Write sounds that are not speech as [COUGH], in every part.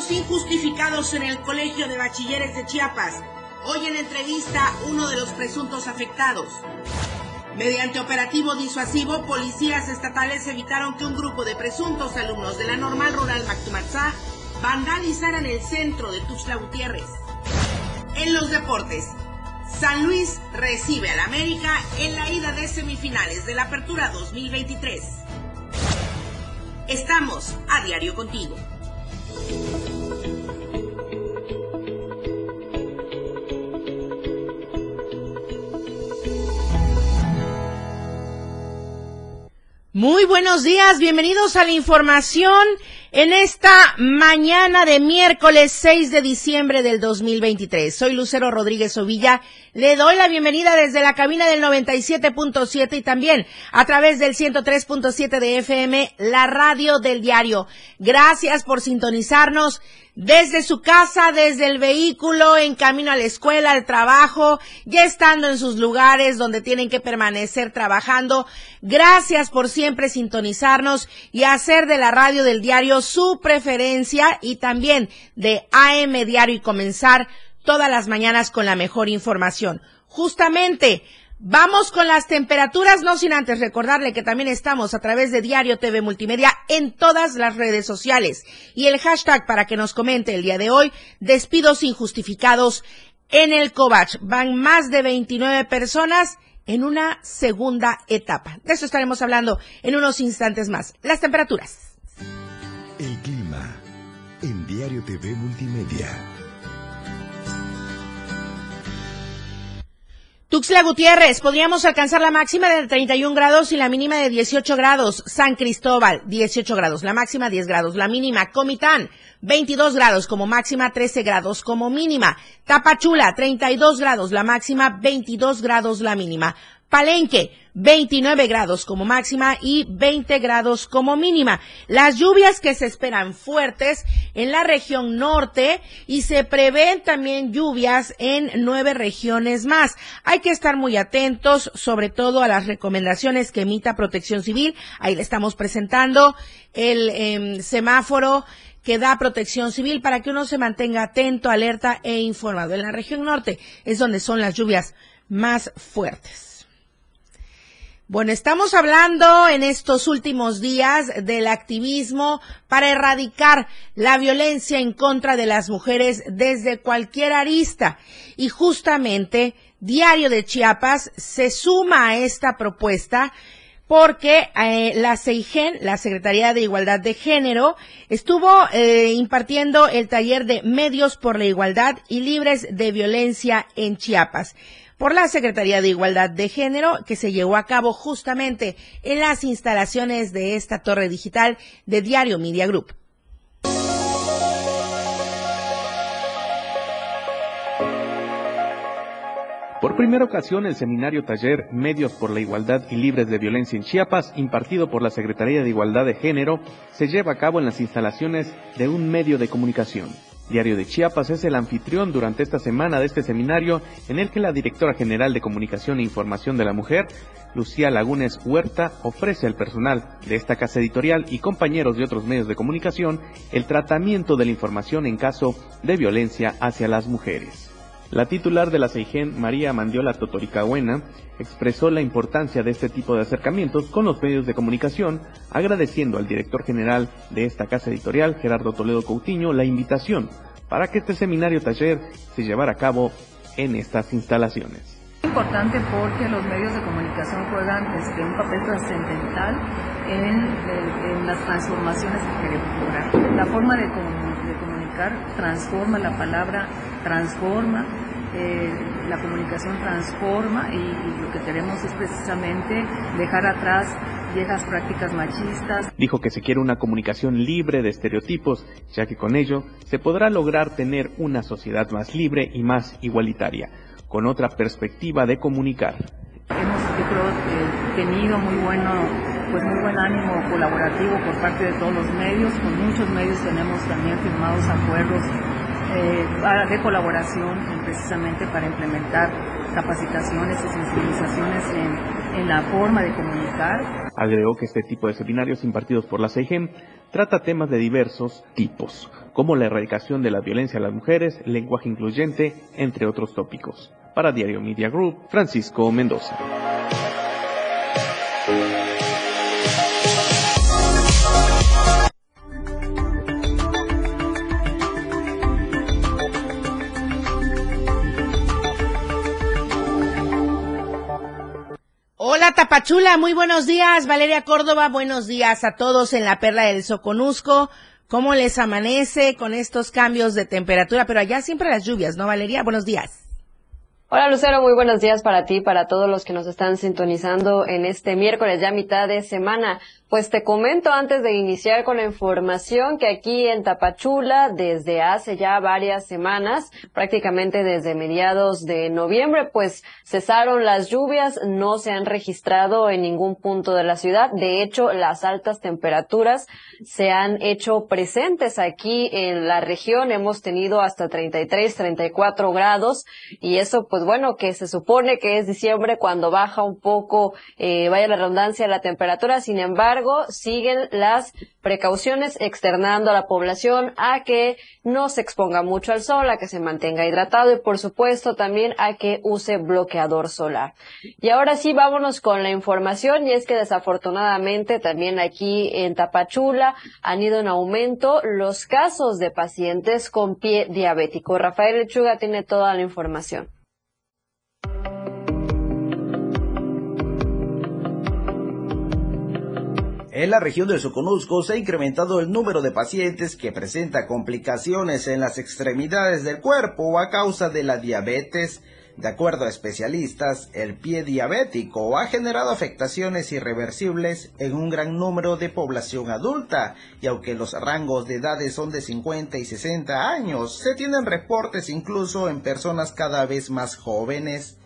Denuncian casi 30 despidos injustificados en el Colegio de Bachilleres de Chiapas. Hoy en entrevista uno de los presuntos afectados. Mediante operativo disuasivo, policías estatales evitaron que un grupo de presuntos alumnos de la normal rural Mactumatzá vandalizaran el centro de Tuxtla Gutiérrez. En los deportes, San Luis recibe al América en la ida de semifinales de la Apertura 2023. Estamos a diario contigo. Muy buenos días, bienvenidos a la información en esta mañana de miércoles 6 de diciembre del 2023. Soy Lucero Rodríguez Ovilla. Le doy la bienvenida desde la cabina del 97.7 y también a través del 103.7 de FM, la radio del diario. Gracias por sintonizarnos desde su casa, desde el vehículo, en camino a la escuela, al trabajo, ya estando en sus lugares donde tienen que permanecer trabajando. Gracias por siempre sintonizarnos y hacer de la radio del diario su preferencia y también de AM Diario y comenzar todas las mañanas con la mejor información. Justamente, Vamos con las temperaturas, no sin antes recordarle que también estamos a través de Diario TV Multimedia en todas las redes sociales. Y el hashtag para que nos comente el día de hoy, despidos injustificados en el COVACH. Van más de 29 personas en una segunda etapa. De eso estaremos hablando en unos instantes más. Las temperaturas. El clima en Diario TV Multimedia. Tuxtla Gutiérrez, podríamos alcanzar la máxima de 31 grados y la mínima de 18 grados. San Cristóbal, 18 grados, la máxima 10 grados, la mínima. Comitán, 22 grados como máxima, 13 grados como mínima. Tapachula, 32 grados, la máxima, 22 grados la mínima. Palenque, 29 grados como máxima y 20 grados como mínima. Las lluvias que se esperan fuertes en la región norte y se prevén también lluvias en nueve regiones más. Hay que estar muy atentos, sobre todo a las recomendaciones que emita Protección Civil. Ahí le estamos presentando el em, semáforo que da protección civil para que uno se mantenga atento, alerta e informado. En la región norte es donde son las lluvias más fuertes. Bueno, estamos hablando en estos últimos días del activismo para erradicar la violencia en contra de las mujeres desde cualquier arista. Y justamente Diario de Chiapas se suma a esta propuesta porque eh, la CEIGEN, la Secretaría de Igualdad de Género, estuvo eh, impartiendo el taller de Medios por la Igualdad y Libres de Violencia en Chiapas por la Secretaría de Igualdad de Género, que se llevó a cabo justamente en las instalaciones de esta torre digital de Diario Media Group. Por primera ocasión, el seminario taller Medios por la Igualdad y Libres de Violencia en Chiapas, impartido por la Secretaría de Igualdad de Género, se lleva a cabo en las instalaciones de un medio de comunicación. Diario de Chiapas es el anfitrión durante esta semana de este seminario en el que la directora general de Comunicación e Información de la Mujer, Lucía Lagunes Huerta, ofrece al personal de esta casa editorial y compañeros de otros medios de comunicación el tratamiento de la información en caso de violencia hacia las mujeres. La titular de la CEIGEN, María Mandiola Totoricahuena, expresó la importancia de este tipo de acercamientos con los medios de comunicación, agradeciendo al director general de esta casa editorial, Gerardo Toledo Coutinho, la invitación para que este seminario taller se llevara a cabo en estas instalaciones. Es importante porque los medios de comunicación juegan este, un papel trascendental en, las transformaciones que queremos lograr. La forma de comunicar transforma la palabra, transforma eh, la comunicación transforma y, lo que queremos es precisamente dejar atrás viejas prácticas machistas. Dijo que se quiere una comunicación libre de estereotipos, ya que con ello se podrá lograr tener una sociedad más libre y más igualitaria, con otra perspectiva de comunicar. Hemos, yo creo, eh, tenido muy bueno, pues muy buen ánimo colaborativo por parte de todos los medios. Con muchos medios tenemos también firmados acuerdos eh, de colaboración precisamente para implementar capacitaciones y sensibilizaciones en, la forma de comunicar. Agregó que este tipo de seminarios impartidos por la CIGEM trata temas de diversos tipos, como la erradicación de la violencia a las mujeres, lenguaje incluyente, entre otros tópicos. Para Diario Media Group, Francisco Mendoza. Tapachula, muy buenos días. Valeria Córdoba, buenos días a todos en la Perla del Soconusco. ¿Cómo les amanece con estos cambios de temperatura? Pero allá siempre las lluvias, ¿no, Valeria? Buenos días. Hola Lucero, muy buenos días para ti, para todos los que nos están sintonizando en este miércoles, ya mitad de semana. Pues te comento antes de iniciar con la información que aquí en Tapachula, desde hace ya varias semanas, prácticamente desde mediados de noviembre, pues cesaron las lluvias, no se han registrado en ningún punto de la ciudad. De hecho, las altas temperaturas se han hecho presentes aquí en la región. Hemos tenido hasta 33, 34 grados y eso, pues bueno, que se supone que es diciembre cuando baja un poco, eh, vaya la redundancia, la temperatura. Sin embargo, siguen las precauciones externando a la población a que no se exponga mucho al sol, a que se mantenga hidratado y por supuesto también a que use bloqueador solar. Y ahora sí, vámonos con la información y es que desafortunadamente también aquí en Tapachula han ido en aumento los casos de pacientes con pie diabético. Rafael Lechuga tiene toda la información. En la región del Soconusco se ha incrementado el número de pacientes que presenta complicaciones en las extremidades del cuerpo a causa de la diabetes. De acuerdo a especialistas, el pie diabético ha generado afectaciones irreversibles en un gran número de población adulta, y aunque los rangos de edades son de 50 y 60 años, se tienen reportes incluso en personas cada vez más jóvenes.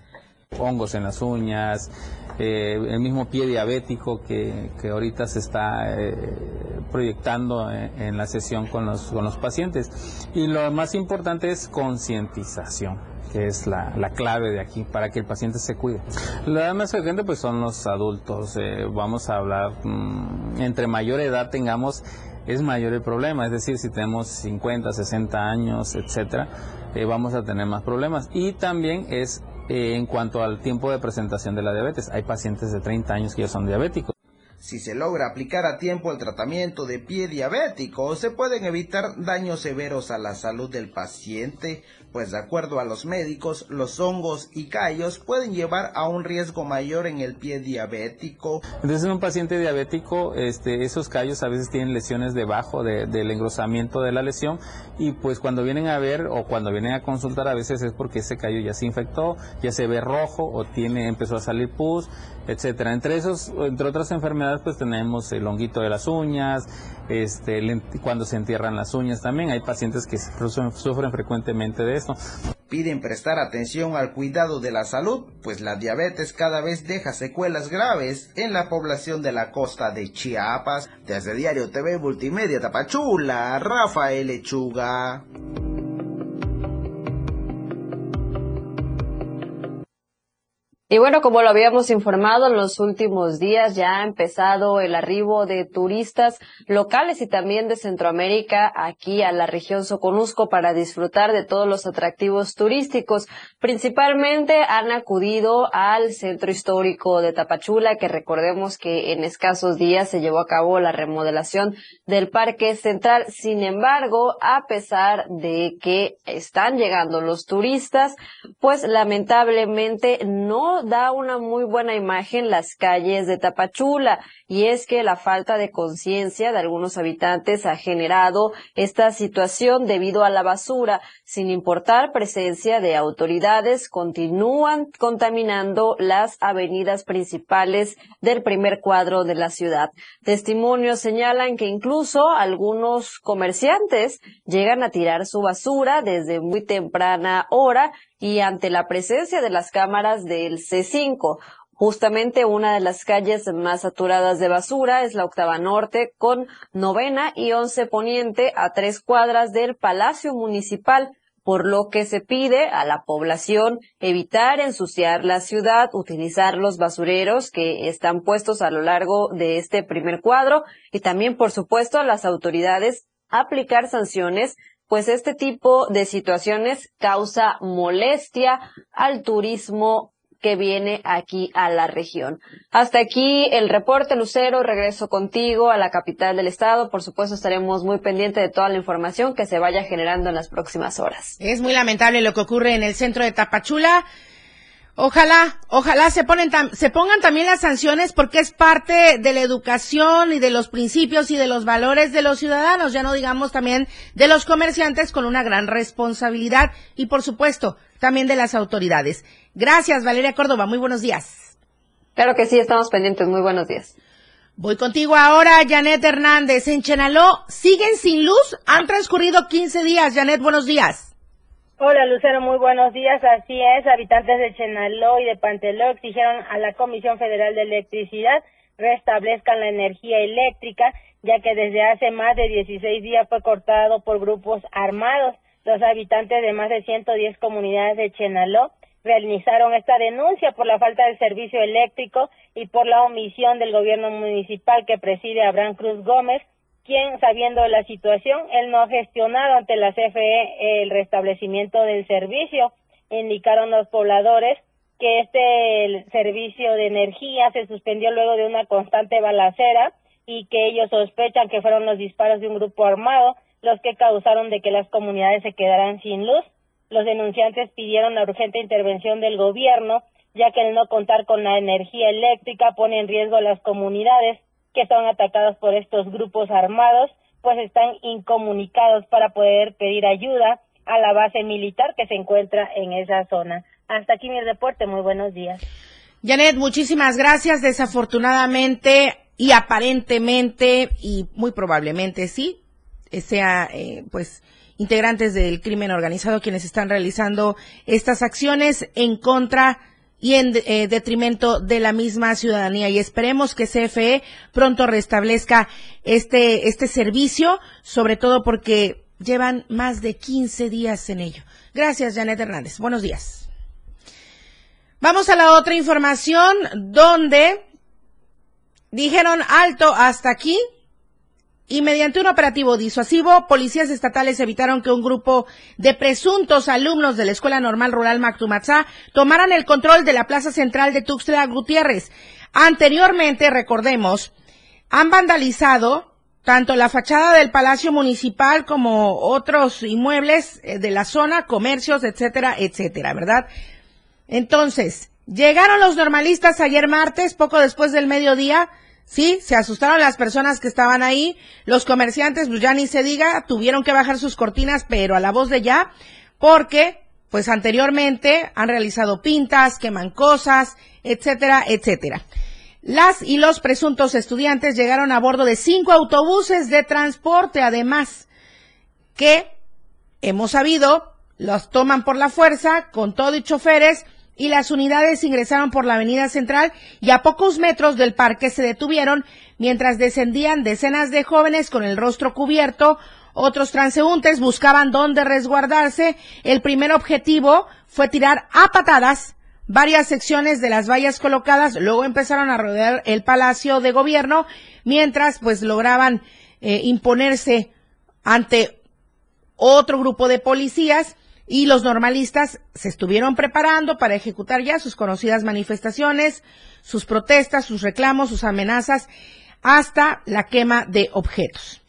Hongos en las uñas, eh, el mismo pie diabético que, ahorita se está eh, proyectando en, la sesión con los, con los pacientes. Y lo más importante es concientización que es la, la, clave de aquí para que el paciente se cuide. La edad más frecuente pues son los adultos. Eh, vamos a hablar, mm, entre mayor edad tengamos, es mayor el problema. Es decir, si tenemos 50, 60 años, etcétera, vamos a tener más problemas. Y también es eh, en cuanto al tiempo de presentación de la diabetes. Hay pacientes de 30 años que ya son diabéticos. Si se logra aplicar a tiempo el tratamiento de pie diabético, se pueden evitar daños severos a la salud del paciente, pues de acuerdo a los médicos, los hongos y callos pueden llevar a un riesgo mayor en el pie diabético. Entonces en un paciente diabético, este, esos callos a veces tienen lesiones debajo del engrosamiento de la lesión y pues cuando vienen a ver o cuando vienen a consultar a veces es porque ese callo ya se infectó, ya se ve rojo o tiene, empezó a salir pus, etcétera. Entre esos, entre otras enfermedades, pues tenemos el honguito de las uñas, este, cuando se entierran las uñas también. Hay pacientes que sufren frecuentemente de esto. Piden prestar atención al cuidado de la salud, pues la diabetes cada vez deja secuelas graves en la población de la costa de Chiapas. Desde Diario TV Multimedia Tapachula, Rafael Lechuga. Y bueno, como lo habíamos informado en los últimos días, ya ha empezado el arribo de turistas locales y también de Centroamérica aquí a la región Soconusco para disfrutar de todos los atractivos turísticos. Principalmente han acudido al centro histórico de Tapachula, que recordemos que en escasos días se llevó a cabo la remodelación del Parque Central. Sin embargo, a pesar de que están llegando los turistas, pues lamentablemente no da una muy buena imagen las calles de Tapachula y es que la falta de conciencia de algunos habitantes ha generado esta situación debido a la basura. Sin importar presencia de autoridades, continúan contaminando las avenidas principales del primer cuadro de la ciudad. Testimonios señalan que incluso algunos comerciantes llegan a tirar su basura desde muy temprana hora y ante la presencia de las cámaras del C5. Justamente una de las calles más saturadas de basura es la Octava Norte con novena y once poniente a tres cuadras del Palacio Municipal. Por lo que se pide a la población evitar ensuciar la ciudad, utilizar los basureros que están puestos a lo largo de este primer cuadro y también, por supuesto, a las autoridades aplicar sanciones pues este tipo de situaciones causa molestia al turismo que viene aquí a la región. Hasta aquí el reporte, Lucero. Regreso contigo a la capital del estado. Por supuesto, estaremos muy pendientes de toda la información que se vaya generando en las próximas horas. Es muy lamentable lo que ocurre en el centro de Tapachula. Ojalá, ojalá se, ponen se pongan también las sanciones porque es parte de la educación y de los principios y de los valores de los ciudadanos, ya no digamos también de los comerciantes con una gran responsabilidad y por supuesto también de las autoridades. Gracias, Valeria Córdoba. Muy buenos días. Claro que sí, estamos pendientes. Muy buenos días. Voy contigo ahora, Janet Hernández. En Chenaló, ¿siguen sin luz? Han transcurrido 15 días. Janet, buenos días. Hola Lucero, muy buenos días. Así es, habitantes de Chenaló y de Panteló exigieron a la Comisión Federal de Electricidad restablezcan la energía eléctrica, ya que desde hace más de 16 días fue cortado por grupos armados. Los habitantes de más de 110 comunidades de Chenaló realizaron esta denuncia por la falta de servicio eléctrico y por la omisión del gobierno municipal que preside Abraham Cruz Gómez, quien, sabiendo la situación, él no ha gestionado ante la CFE el restablecimiento del servicio. Indicaron los pobladores que este servicio de energía se suspendió luego de una constante balacera y que ellos sospechan que fueron los disparos de un grupo armado los que causaron de que las comunidades se quedaran sin luz. Los denunciantes pidieron la urgente intervención del gobierno, ya que el no contar con la energía eléctrica pone en riesgo las comunidades que son atacados por estos grupos armados, pues están incomunicados para poder pedir ayuda a la base militar que se encuentra en esa zona. Hasta aquí mi reporte, muy buenos días. Janet, muchísimas gracias. Desafortunadamente y aparentemente y muy probablemente sí, sea eh, pues integrantes del crimen organizado quienes están realizando estas acciones en contra y en eh, detrimento de la misma ciudadanía. Y esperemos que CFE pronto restablezca este, este servicio, sobre todo porque llevan más de 15 días en ello. Gracias, Janet Hernández. Buenos días. Vamos a la otra información donde dijeron alto hasta aquí y mediante un operativo disuasivo, policías estatales evitaron que un grupo de presuntos alumnos de la Escuela Normal Rural Mactumatzá tomaran el control de la plaza central de Tuxtla Gutiérrez. Anteriormente, recordemos, han vandalizado tanto la fachada del Palacio Municipal como otros inmuebles eh, de la zona, comercios, etcétera, etcétera, ¿verdad? Entonces, llegaron los normalistas ayer martes, poco después del mediodía, Sí, se asustaron las personas que estaban ahí. Los comerciantes, pues se diga, tuvieron que bajar sus cortinas, pero a la voz de ya, porque, pues anteriormente han realizado pintas, queman cosas, etcétera, etcétera. Las y los presuntos estudiantes llegaron a bordo de cinco autobuses de transporte, además, que hemos sabido, los toman por la fuerza, con todo y choferes, y las unidades ingresaron por la avenida central y a pocos metros del parque se detuvieron mientras descendían decenas de jóvenes con el rostro cubierto. Otros transeúntes buscaban dónde resguardarse. El primer objetivo fue tirar a patadas varias secciones de las vallas colocadas. Luego empezaron a rodear el palacio de gobierno mientras pues lograban eh, imponerse ante otro grupo de policías y los normalistas se estuvieron preparando para ejecutar ya sus conocidas manifestaciones, sus protestas, sus reclamos, sus amenazas, hasta la quema de objetos.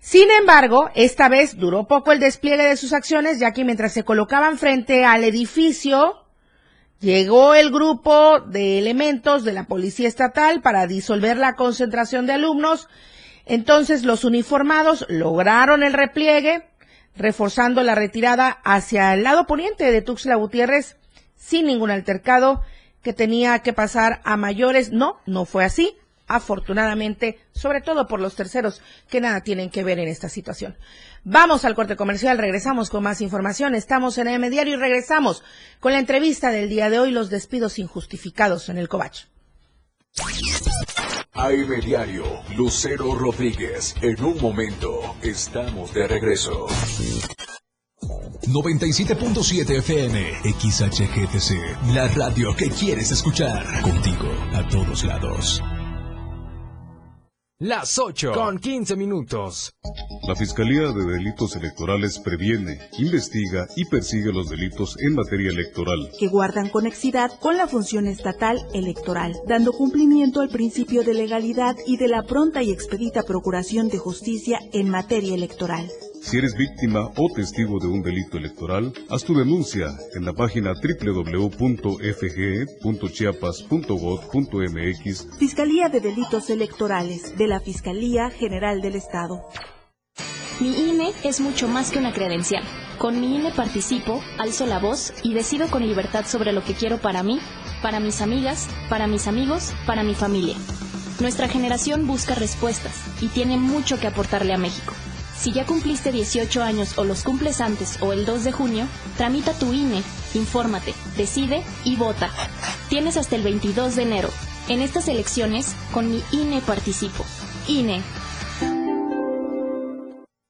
Sin embargo, esta vez duró poco el despliegue de sus acciones, ya que mientras se colocaban frente al edificio, llegó el grupo de elementos de la Policía Estatal para disolver la concentración de alumnos. Entonces los uniformados lograron el repliegue, reforzando la retirada hacia el lado poniente de Tuxtla Gutiérrez sin ningún altercado que tenía que pasar a mayores. No, no fue así. Afortunadamente, sobre todo por los terceros que nada tienen que ver en esta situación. Vamos al corte comercial, regresamos con más información. Estamos en M Diario y regresamos con la entrevista del día de hoy, los despidos injustificados en el Covach. AM Diario, Lucero Rodríguez. En un momento, estamos de regreso. 97.7 FM, XHGTC, la radio que quieres escuchar. Contigo, a todos lados. Las 8 con 15 minutos. La Fiscalía de Delitos Electorales previene, investiga y persigue los delitos en materia electoral. Que guardan conexidad con la función estatal electoral, dando cumplimiento al principio de legalidad y de la pronta y expedita procuración de justicia en materia electoral. Si eres víctima o testigo de un delito electoral, haz tu denuncia en la página www.fge.chiapas.gov.mx. Fiscalía de Delitos Electorales de la Fiscalía General del Estado. Mi INE es mucho más que una credencial. Con mi INE participo, alzo la voz y decido con libertad sobre lo que quiero para mí, para mis amigas, para mis amigos, para mi familia. Nuestra generación busca respuestas y tiene mucho que aportarle a México. Si ya cumpliste 18 años o los cumples antes o el 2 de junio, tramita tu INE, infórmate, decide y vota. Tienes hasta el 22 de enero. En estas elecciones, con mi INE participo. INE,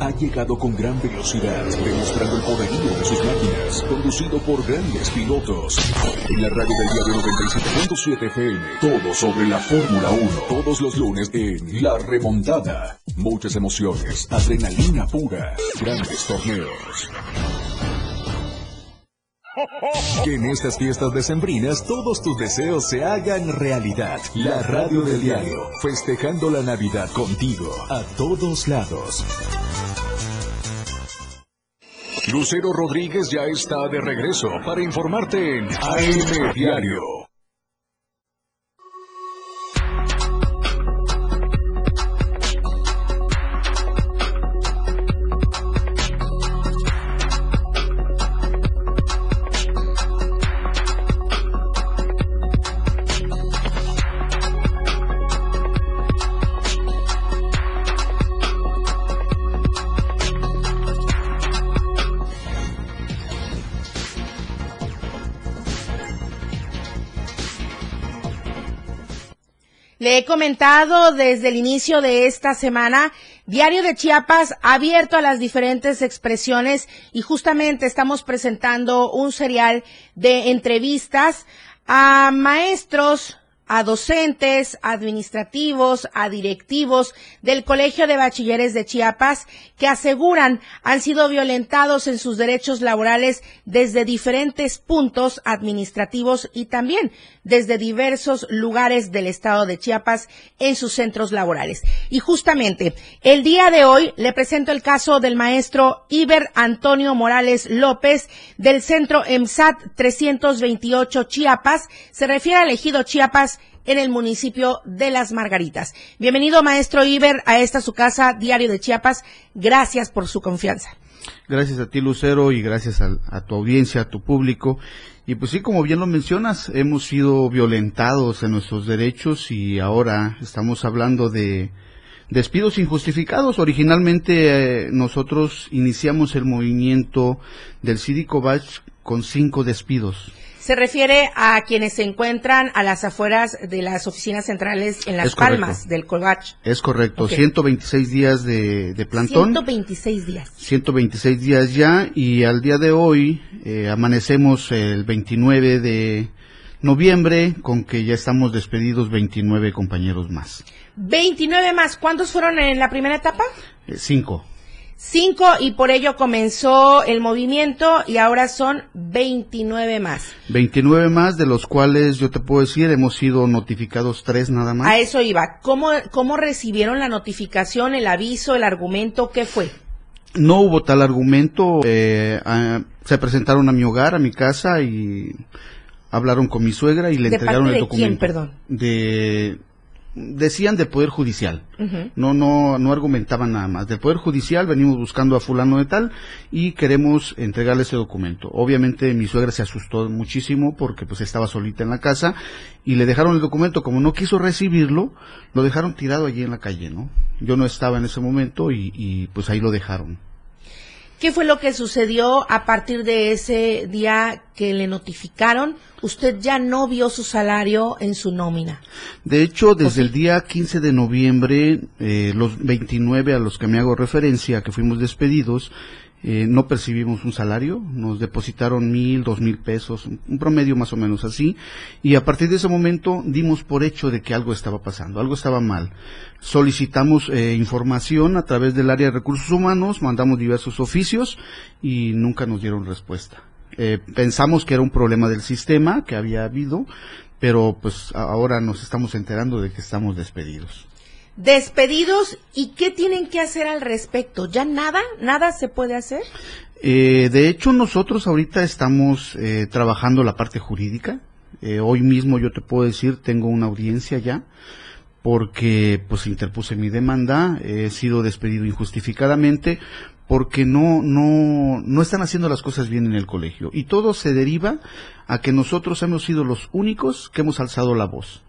ha llegado con gran velocidad, demostrando el poderío de sus máquinas, conducido por grandes pilotos. En la radio del diario 97.7 FM, todo sobre la Fórmula 1, todos los lunes en La Remontada. Muchas emociones, adrenalina pura, grandes torneos. Que en estas fiestas decembrinas todos tus deseos se hagan realidad. La radio del diario, festejando la Navidad contigo, a todos lados. Lucero Rodríguez ya está de regreso para informarte en AM Diario. Comentado desde el inicio de esta semana, Diario de Chiapas abierto a las diferentes expresiones y justamente estamos presentando un serial de entrevistas a maestros, a docentes, administrativos, a directivos del Colegio de Bachilleres de Chiapas que aseguran han sido violentados en sus derechos laborales desde diferentes puntos administrativos y también desde diversos lugares del estado de Chiapas en sus centros laborales. Y justamente el día de hoy le presento el caso del maestro Iber Antonio Morales López del centro EMSAT 328 Chiapas. Se refiere al ejido Chiapas en el municipio de Las Margaritas. Bienvenido, maestro Iber, a esta su casa, Diario de Chiapas. Gracias por su confianza. Gracias a ti, Lucero, y gracias a, tu audiencia, a tu público. Y pues sí, como bien lo mencionas, hemos sido violentados en nuestros derechos y ahora estamos hablando de despidos injustificados. Originalmente eh, nosotros iniciamos el movimiento del Cívico Batch con cinco despidos. Se refiere a quienes se encuentran a las afueras de las oficinas centrales en Las Palmas del Colbach. Es correcto, 126 días de, de, plantón. 126 días. 126 días ya y al día de hoy eh, amanecemos el 29 de noviembre con que ya estamos despedidos 29 compañeros más. 29 más, ¿cuántos fueron en la primera etapa? Eh, cinco cinco y por ello comenzó el movimiento y ahora son 29 más. 29 más, de los cuales yo te puedo decir, hemos sido notificados tres nada más. A eso iba. ¿Cómo, cómo recibieron la notificación, el aviso, el argumento? ¿Qué fue? No hubo tal argumento. Eh, se presentaron a mi hogar, a mi casa y hablaron con mi suegra y le entregaron el documento. ¿De quién, perdón? De decían del Poder Judicial. No, no, no argumentaban nada más. Del Poder Judicial venimos buscando a fulano de tal y queremos entregarle ese documento. Obviamente mi suegra se asustó muchísimo porque pues estaba solita en la casa y le dejaron el documento. Como no quiso recibirlo, lo dejaron tirado allí en la calle, ¿no? Yo no estaba en ese momento y, y pues ahí lo dejaron. ¿Qué fue lo que sucedió a partir de ese día que le notificaron? Usted ya no vio su salario en su nómina. De hecho, desde el día 15 de noviembre, eh, los 29 a los que me hago referencia, que fuimos despedidos, eh, no percibimos un salario, nos depositaron mil, dos mil pesos, un promedio más o menos así, y a partir de ese momento dimos por hecho de que algo estaba pasando, algo estaba mal. Solicitamos eh, información a través del área de recursos humanos, mandamos diversos oficios y nunca nos dieron respuesta. Eh, pensamos que era un problema del sistema que había habido, pero pues ahora nos estamos enterando de que estamos despedidos despedidos y qué tienen que hacer al respecto. ¿Ya nada? ¿Nada se puede hacer? Eh, de hecho, nosotros ahorita estamos eh, trabajando la parte jurídica. Eh, hoy mismo yo te puedo decir, tengo una audiencia ya porque pues interpuse mi demanda, he sido despedido injustificadamente porque no no no están haciendo las cosas bien en el colegio y todo se deriva a que nosotros hemos sido los únicos que hemos alzado la voz.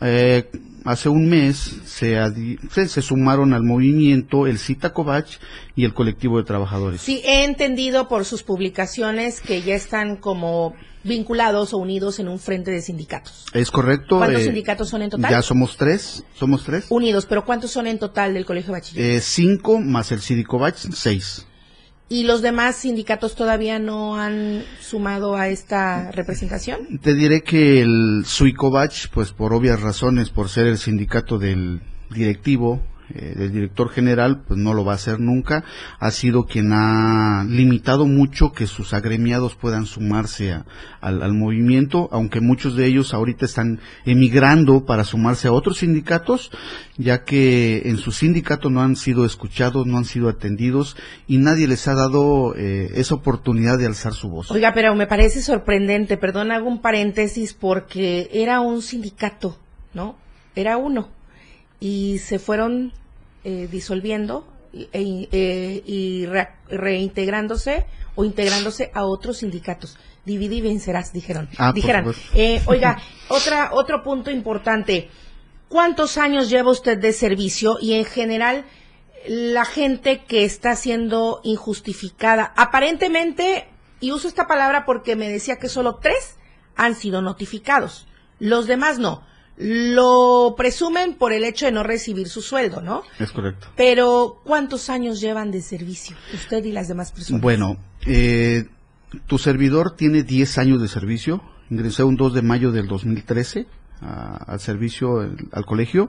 Eh, hace un mes se, se, sumaron al movimiento el Cita Covach y el colectivo de trabajadores. Sí, he entendido por sus publicaciones que ya están como vinculados o unidos en un frente de sindicatos. Es correcto. ¿Cuántos eh, sindicatos son en total? Ya somos tres, somos tres. Unidos, pero ¿cuántos son en total del Colegio de Bachiller? Eh, cinco más el Covach, seis. ¿Y los demás sindicatos todavía no han sumado a esta representación? Te diré que el Suicovach, pues por obvias razones, por ser el sindicato del directivo, eh, del director general, pues no lo va a hacer nunca. Ha sido quien ha limitado mucho que sus agremiados puedan sumarse al, movimiento, aunque muchos de ellos ahorita están emigrando para sumarse a otros sindicatos, ya que en su sindicato no han sido escuchados, no han sido atendidos y nadie les ha dado eh, esa oportunidad de alzar su voz. Oiga, pero me parece sorprendente, perdón, hago un paréntesis porque era un sindicato, ¿no? Era uno y se fueron eh, disolviendo e, eh, y reintegrándose o integrándose a otros sindicatos. Divide y vencerás, dijeron. Ah, dijeron. Eh, oiga, otra, otro punto importante. ¿Cuántos años lleva usted de servicio y en general la gente que está siendo injustificada? Aparentemente, y uso esta palabra porque me decía que solo tres han sido notificados. Los demás no lo presumen por el hecho de no recibir su sueldo, ¿no? Es correcto. Pero, ¿cuántos años llevan de servicio usted y las demás personas? Bueno, eh, tu servidor tiene 10 años de servicio. Ingresé un 2 de mayo del 2013 al servicio, al colegio.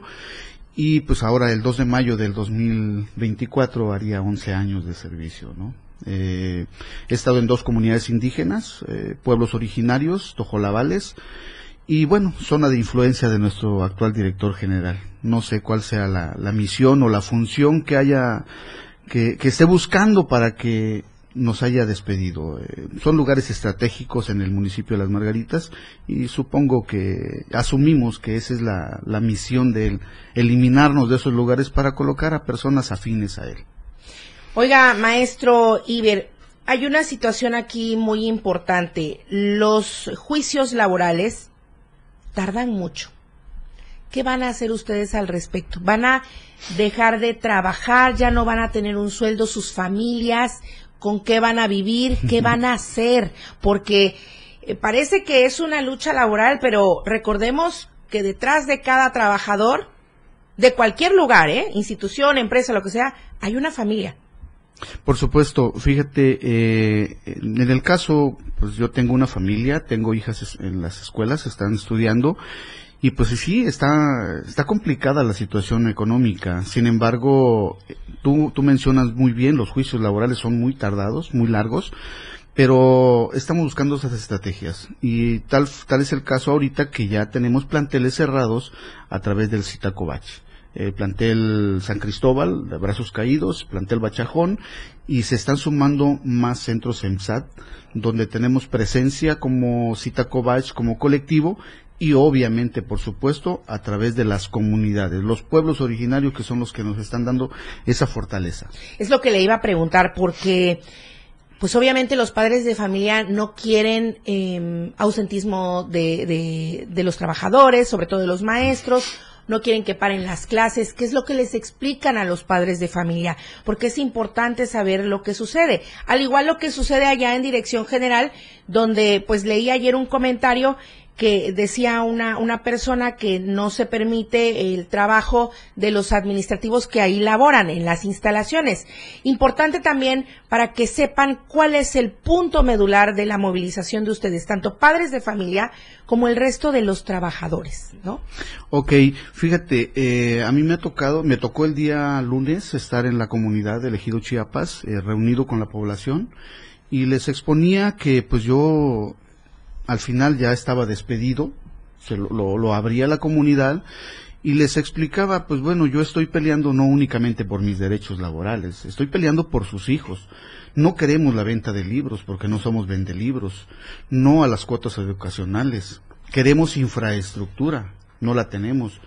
Y pues ahora el 2 de mayo del 2024 haría 11 años de servicio, ¿no? Eh, he estado en dos comunidades indígenas, eh, pueblos originarios, tojolabales, y bueno, zona de influencia de nuestro actual director general. No sé cuál sea la, misión o la función que haya, que, esté buscando para que nos haya despedido. Eh, son lugares estratégicos en el municipio de Las Margaritas y supongo que asumimos que esa es la, la misión de él, eliminarnos de esos lugares para colocar a personas afines a él. Oiga, maestro Iber, hay una situación aquí muy importante. Los juicios laborales tardan mucho. ¿Qué van a hacer ustedes al respecto? ¿Van a dejar de trabajar? ¿Ya no van a tener un sueldo sus familias? ¿Con qué van a vivir? ¿Qué [LAUGHS] van a hacer? Porque eh, parece que es una lucha laboral, pero recordemos que detrás de cada trabajador, de cualquier lugar, ¿eh? institución, empresa, lo que sea, hay una familia. Por supuesto, fíjate, eh, en el caso, pues yo tengo una familia, tengo hijas en las escuelas, están estudiando, y pues sí, está, está complicada la situación económica. Sin embargo, tú, tú mencionas muy bien, los juicios laborales son muy tardados, muy largos, pero estamos buscando esas estrategias. Y tal, tal es el caso ahorita que ya tenemos planteles cerrados a través del Citacobach el plantel San Cristóbal, de Brazos Caídos, plantel Bachajón, y se están sumando más centros EMSAT, donde tenemos presencia como Cita como colectivo, y obviamente, por supuesto, a través de las comunidades, los pueblos originarios que son los que nos están dando esa fortaleza. Es lo que le iba a preguntar, porque pues obviamente los padres de familia no quieren eh, ausentismo de, de, de, los trabajadores, sobre todo de los maestros, no quieren que paren las clases, ¿qué es lo que les explican a los padres de familia? Porque es importante saber lo que sucede. Al igual lo que sucede allá en Dirección General, donde pues leí ayer un comentario que decía una, una persona que no se permite el trabajo de los administrativos que ahí laboran en las instalaciones. Importante también para que sepan cuál es el punto medular de la movilización de ustedes, tanto padres de familia como el resto de los trabajadores, ¿no? Ok, fíjate, eh, a mí me ha tocado, me tocó el día lunes estar en la comunidad de Ejido Chiapas, eh, reunido con la población, y les exponía que pues yo al final ya estaba despedido, se lo, lo, abría la comunidad y les explicaba, pues bueno, yo estoy peleando no únicamente por mis derechos laborales, estoy peleando por sus hijos. No queremos la venta de libros porque no somos vendelibros, no a las cuotas educacionales. Queremos infraestructura, no la tenemos.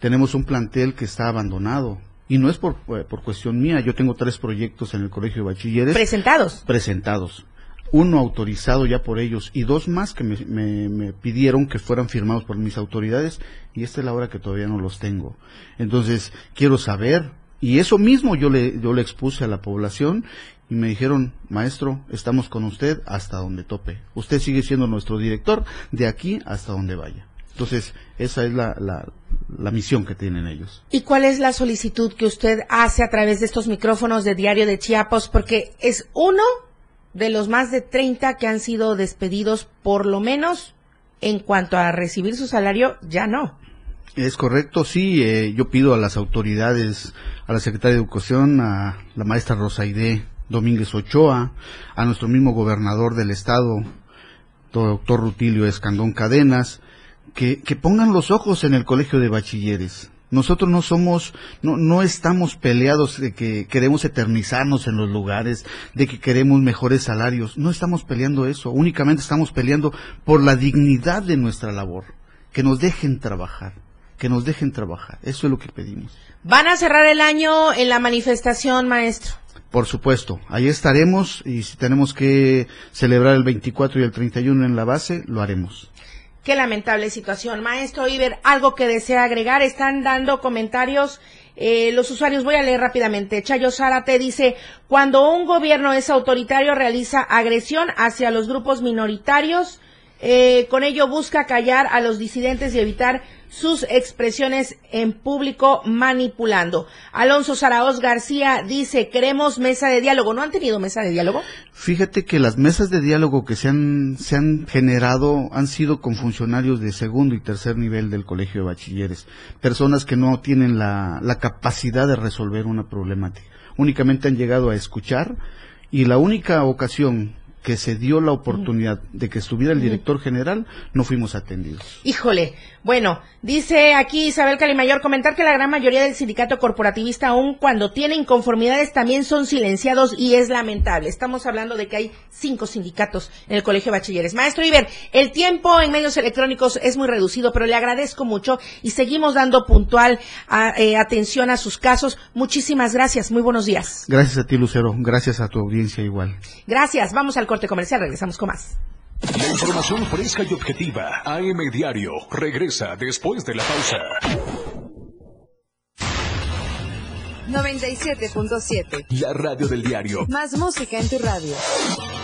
Tenemos un plantel que está abandonado, y no es por, por, cuestión mía, yo tengo tres proyectos en el Colegio de Bachilleres. ¿Presentados? Presentados uno autorizado ya por ellos y dos más que me, me, pidieron que fueran firmados por mis autoridades y esta es la hora que todavía no los tengo. Entonces, quiero saber, y eso mismo yo le, yo le expuse a la población y me dijeron, maestro, estamos con usted hasta donde tope. Usted sigue siendo nuestro director de aquí hasta donde vaya. Entonces, esa es la, la, la, misión que tienen ellos. ¿Y cuál es la solicitud que usted hace a través de estos micrófonos de Diario de Chiapas? Porque es uno de los más de 30 que han sido despedidos, por lo menos en cuanto a recibir su salario, ya no. Es correcto, sí. Eh, yo pido a las autoridades, a la secretaria de Educación, a la maestra Rosaide Domínguez Ochoa, a nuestro mismo gobernador del estado, doctor Rutilio Escandón Cadenas, que, que pongan los ojos en el colegio de bachilleres. Nosotros no somos, no, no estamos peleados de que queremos eternizarnos en los lugares, de que queremos mejores salarios. No estamos peleando eso. Únicamente estamos peleando por la dignidad de nuestra labor. Que nos dejen trabajar. Que nos dejen trabajar. Eso es lo que pedimos. ¿Van a cerrar el año en la manifestación, maestro? Por supuesto, ahí estaremos y si tenemos que celebrar el 24 y el 31 en la base, lo haremos. Qué lamentable situación. Maestro Iber, algo que desea agregar. Están dando comentarios eh, los usuarios. Voy a leer rápidamente. Chayo Zárate dice, cuando un gobierno es autoritario realiza agresión hacia los grupos minoritarios. Eh, con ello busca callar a los disidentes y evitar sus expresiones en público manipulando. Alonso Zaraoz García dice, queremos mesa de diálogo. ¿No han tenido mesa de diálogo? Fíjate que las mesas de diálogo que se han, se han generado han sido con funcionarios de segundo y tercer nivel del colegio de bachilleres, personas que no tienen la, la capacidad de resolver una problemática. Únicamente han llegado a escuchar y la única ocasión que se dio la oportunidad de que estuviera el director general, no fuimos atendidos. Híjole, bueno, dice aquí Isabel Calimayor, comentar que la gran mayoría del sindicato corporativista, aun cuando tiene inconformidades, también son silenciados y es lamentable. Estamos hablando de que hay cinco sindicatos en el Colegio de Bachilleres. Maestro Iber, el tiempo en medios electrónicos es muy reducido, pero le agradezco mucho y seguimos dando puntual eh, atención a sus casos. Muchísimas gracias, muy buenos días. Gracias a ti, Lucero. Gracias a tu audiencia igual. Gracias. Vamos al corte comercial, regresamos con más. La información fresca y objetiva. AM Diario. Regresa después de la pausa. 97.7. La radio del diario. Más música en tu radio.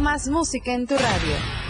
Más música en tu radio.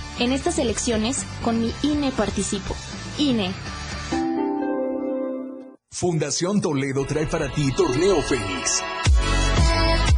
En estas elecciones, con mi INE participo. INE. Fundación Toledo trae para ti Torneo Fénix.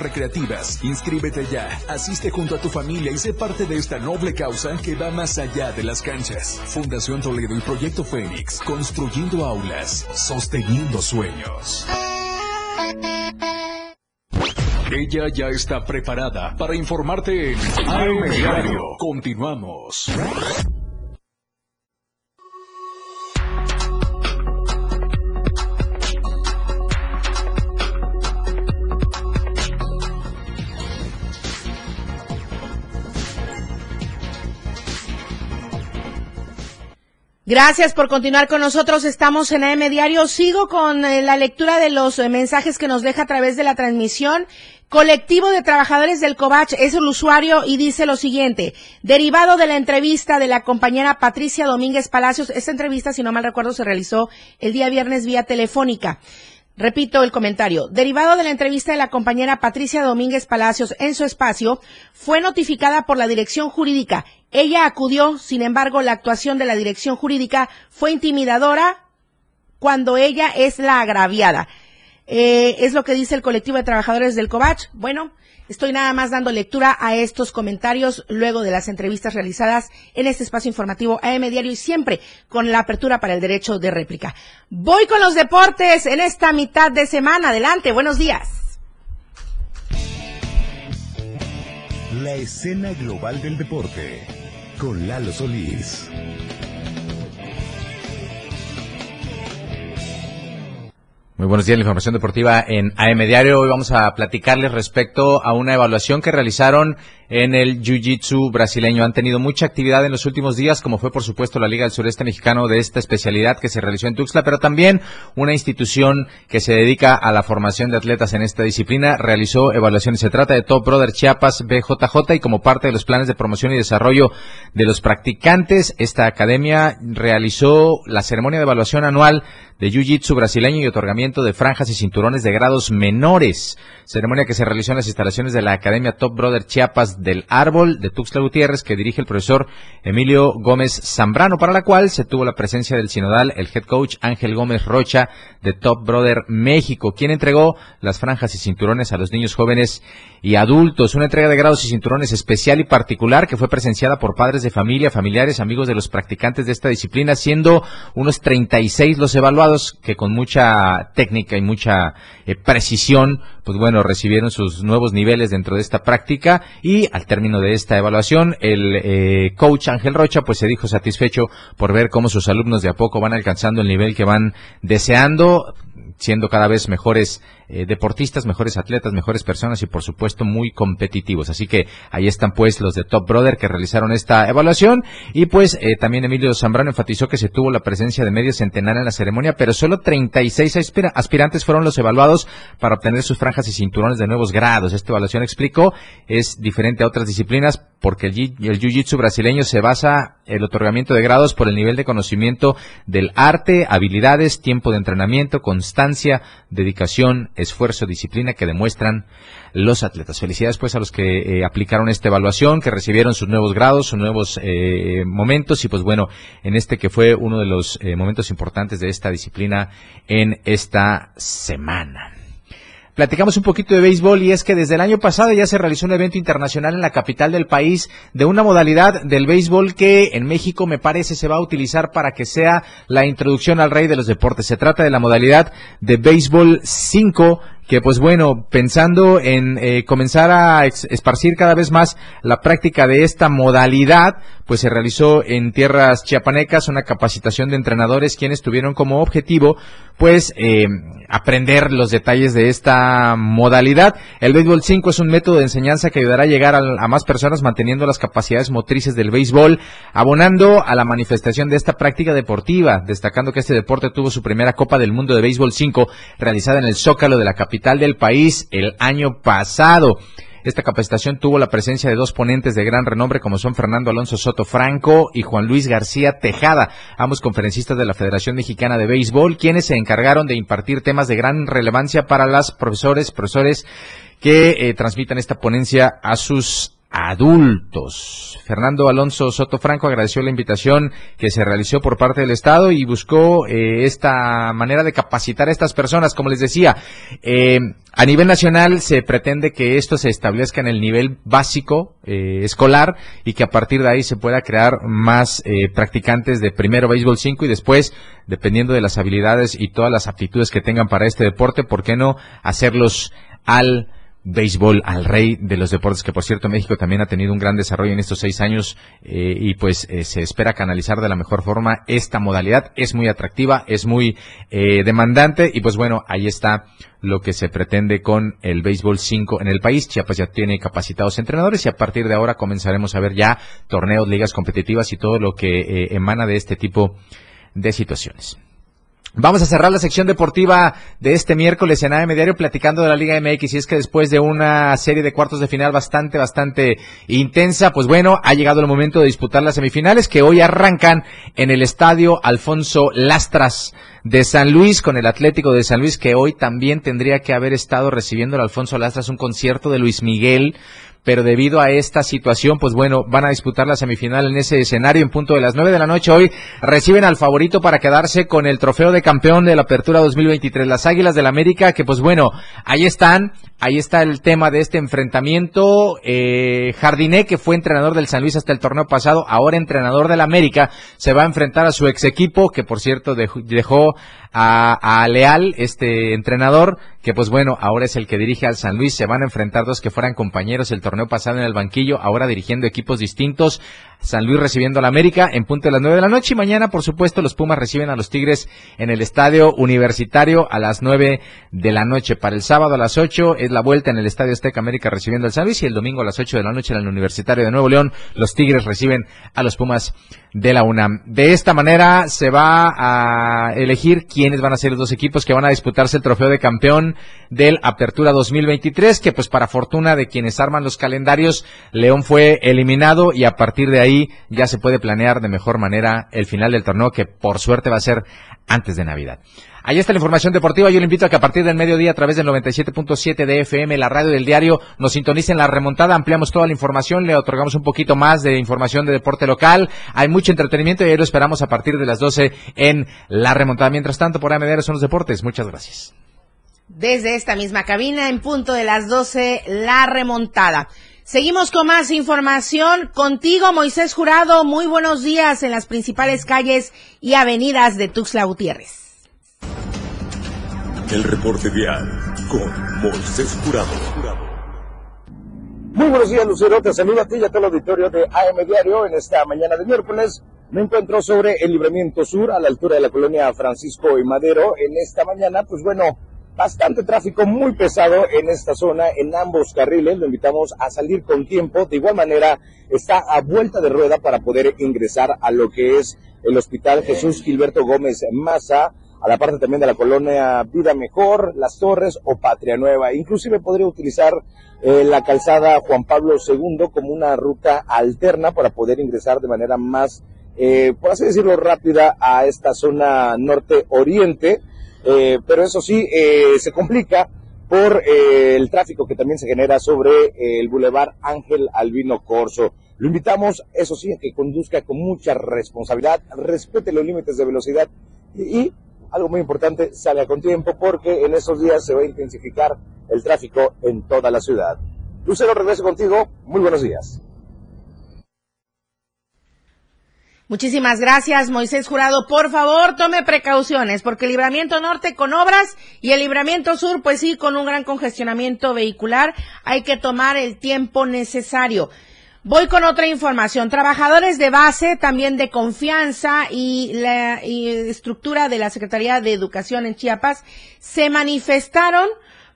recreativas. Inscríbete ya, asiste junto a tu familia y sé parte de esta noble causa que va más allá de las canchas. Fundación Toledo y Proyecto Fénix, construyendo aulas, sosteniendo sueños. Ella ya está preparada para informarte en AM Diario. Continuamos. Gracias por continuar con nosotros. Estamos en AM Diario. Sigo con eh, la lectura de los eh, mensajes que nos deja a través de la transmisión. Colectivo de Trabajadores del Covach es el usuario y dice lo siguiente. Derivado de la entrevista de la compañera Patricia Domínguez Palacios, esta entrevista, si no mal recuerdo, se realizó el día viernes vía telefónica. Repito el comentario. Derivado de la entrevista de la compañera Patricia Domínguez Palacios en su espacio, fue notificada por la dirección jurídica. Ella acudió, sin embargo, la actuación de la dirección jurídica fue intimidadora cuando ella es la agraviada. Eh, es lo que dice el colectivo de trabajadores del COVACH. Bueno, estoy nada más dando lectura a estos comentarios luego de las entrevistas realizadas en este espacio informativo AM Diario y siempre con la apertura para el derecho de réplica. Voy con los deportes en esta mitad de semana. Adelante, buenos días. La escena global del deporte con Lalo Solís. Muy buenos días, la información deportiva en AM Diario. Hoy vamos a platicarles respecto a una evaluación que realizaron en el Jiu-Jitsu brasileño. Han tenido mucha actividad en los últimos días, como fue por supuesto la Liga del Sureste Mexicano de esta especialidad que se realizó en Tuxtla, pero también una institución que se dedica a la formación de atletas en esta disciplina realizó evaluaciones. Se trata de Top Brother Chiapas BJJ y como parte de los planes de promoción y desarrollo de los practicantes, esta academia realizó la ceremonia de evaluación anual de Jiu-Jitsu brasileño y otorgamiento de franjas y cinturones de grados menores. Ceremonia que se realizó en las instalaciones de la Academia Top Brother Chiapas del Árbol de Tuxtla Gutiérrez, que dirige el profesor Emilio Gómez Zambrano, para la cual se tuvo la presencia del sinodal, el head coach Ángel Gómez Rocha de Top Brother México, quien entregó las franjas y cinturones a los niños jóvenes y adultos. Una entrega de grados y cinturones especial y particular que fue presenciada por padres de familia, familiares, amigos de los practicantes de esta disciplina, siendo unos 36 los evaluados que con mucha técnica y mucha eh, precisión, pues bueno, recibieron sus nuevos niveles dentro de esta práctica y al término de esta evaluación, el eh, coach Ángel Rocha pues se dijo satisfecho por ver cómo sus alumnos de a poco van alcanzando el nivel que van deseando siendo cada vez mejores eh, deportistas, mejores atletas, mejores personas y por supuesto muy competitivos. Así que ahí están pues los de Top Brother que realizaron esta evaluación y pues eh, también Emilio Zambrano enfatizó que se tuvo la presencia de medio centenar en la ceremonia, pero solo 36 aspirantes fueron los evaluados para obtener sus franjas y cinturones de nuevos grados. Esta evaluación explicó es diferente a otras disciplinas porque el, el jiu-jitsu brasileño se basa el otorgamiento de grados por el nivel de conocimiento del arte, habilidades, tiempo de entrenamiento, constancia, dedicación, esfuerzo, disciplina que demuestran los atletas. Felicidades pues a los que eh, aplicaron esta evaluación, que recibieron sus nuevos grados, sus nuevos eh, momentos y pues bueno, en este que fue uno de los eh, momentos importantes de esta disciplina en esta semana platicamos un poquito de béisbol y es que desde el año pasado ya se realizó un evento internacional en la capital del país de una modalidad del béisbol que en México me parece se va a utilizar para que sea la introducción al rey de los deportes. Se trata de la modalidad de béisbol 5 que pues bueno, pensando en eh, comenzar a esparcir cada vez más la práctica de esta modalidad, pues se realizó en tierras chiapanecas una capacitación de entrenadores quienes tuvieron como objetivo pues eh, aprender los detalles de esta modalidad. El béisbol 5 es un método de enseñanza que ayudará a llegar a, a más personas manteniendo las capacidades motrices del béisbol, abonando a la manifestación de esta práctica deportiva, destacando que este deporte tuvo su primera Copa del Mundo de Béisbol 5 realizada en el Zócalo de la capital del país el año pasado. Esta capacitación tuvo la presencia de dos ponentes de gran renombre como son Fernando Alonso Soto Franco y Juan Luis García Tejada, ambos conferencistas de la Federación Mexicana de Béisbol, quienes se encargaron de impartir temas de gran relevancia para las profesores, profesores que eh, transmitan esta ponencia a sus adultos. Fernando Alonso Soto Franco agradeció la invitación que se realizó por parte del Estado y buscó eh, esta manera de capacitar a estas personas. Como les decía, eh, a nivel nacional se pretende que esto se establezca en el nivel básico eh, escolar y que a partir de ahí se pueda crear más practicantes de primero béisbol 5 y después, dependiendo de las habilidades y todas las aptitudes que tengan para este deporte, ¿por qué no hacerlos al béisbol al rey de los deportes, que por cierto México también ha tenido un gran desarrollo en estos seis años eh, y pues eh, se espera canalizar de la mejor forma esta modalidad. Es muy atractiva, es muy eh, demandante y pues bueno, ahí está lo que se pretende con el béisbol 5 en el país. Chiapas ya tiene capacitados entrenadores y a partir de ahora comenzaremos a ver ya torneos, ligas competitivas y todo lo que emana de este tipo de situaciones. Vamos a cerrar la sección deportiva de este miércoles en AM Diario platicando de la Liga MX y es que después de una serie de cuartos de final bastante, bastante intensa, pues bueno, ha llegado el momento de disputar las semifinales que hoy arrancan en el estadio Alfonso Lastras de San Luis con el Atlético de San Luis que hoy también tendría que haber estado recibiendo el Alfonso Lastras un concierto de Luis Miguel pero debido a esta situación, pues bueno, van a disputar la semifinal en ese escenario en punto de las nueve de la noche. Hoy reciben al favorito para quedarse con el trofeo de campeón de la Apertura 2023, las Águilas del América, que pues bueno, ahí están, ahí está el tema de este enfrentamiento. Eh, Jardiné, que fue entrenador del San Luis hasta el torneo pasado, ahora entrenador del América, se va a enfrentar a su ex equipo, que por cierto dejó a, Leal, este entrenador, que pues bueno, ahora es el que dirige al San Luis. Se van a enfrentar dos que fueran compañeros el torneo pasado en el banquillo, ahora dirigiendo equipos distintos. San Luis recibiendo a la América en punto de las nueve de la noche y mañana, por supuesto, los Pumas reciben a los Tigres en el Estadio Universitario a las nueve de la noche. Para el sábado a las ocho es la vuelta en el Estadio Azteca América recibiendo al San Luis y el domingo a las ocho de la noche en el Universitario de Nuevo León los Tigres reciben a los Pumas de la UNAM. De esta manera se va a elegir quiénes van a ser los dos equipos que van a disputarse el trofeo de campeón del Apertura 2023, que pues para fortuna de quienes arman los calendarios, León fue eliminado y a partir de ahí ya se puede planear de mejor manera el final del torneo, que por suerte va a ser antes de Navidad. Ahí está la información deportiva. Yo le invito a que a partir del mediodía, a través del 97.7 de FM, la radio del diario, nos sintonicen la remontada. Ampliamos toda la información, le otorgamos un poquito más de información de deporte local. Hay mucho entretenimiento y ahí lo esperamos a partir de las 12 en la remontada. Mientras tanto, por AMDR son los deportes. Muchas gracias. Desde esta misma cabina, en punto de las 12, la remontada. Seguimos con más información. Contigo, Moisés Jurado. Muy buenos días en las principales calles y avenidas de Tuxtla Gutiérrez. El reporte vial con Moisés Jurado. Muy buenos días, Lucero. Te saludo a ti y a todo el auditorio de AM Diario en esta mañana de miércoles. Me encuentro sobre el libramiento sur a la altura de la colonia Francisco y Madero. En esta mañana, pues bueno, bastante tráfico muy pesado en esta zona, en ambos carriles. Lo invitamos a salir con tiempo. De igual manera, está a vuelta de rueda para poder ingresar a lo que es el Hospital Jesús Gilberto Gómez Maza, a la parte también de la colonia Vida Mejor, Las Torres o Patria Nueva. Inclusive podría utilizar eh, la calzada Juan Pablo II como una ruta alterna para poder ingresar de manera más, eh, por así decirlo, rápida a esta zona norte-oriente. Eh, pero eso sí, se complica por el tráfico que también se genera sobre el Boulevard Ángel Albino Corso. Lo invitamos, eso sí, a que conduzca con mucha responsabilidad, respete los límites de velocidad y algo muy importante, salga con tiempo porque en esos días se va a intensificar el tráfico en toda la ciudad. Lucero, regreso contigo. Muy buenos días. Muchísimas gracias, Moisés Jurado. Por favor, tome precauciones, porque el libramiento norte con obras y el libramiento sur, pues sí, con un gran congestionamiento vehicular, hay que tomar el tiempo necesario. Voy con otra información. Trabajadores de base, también de confianza y la estructura de la Secretaría de Educación en Chiapas se manifestaron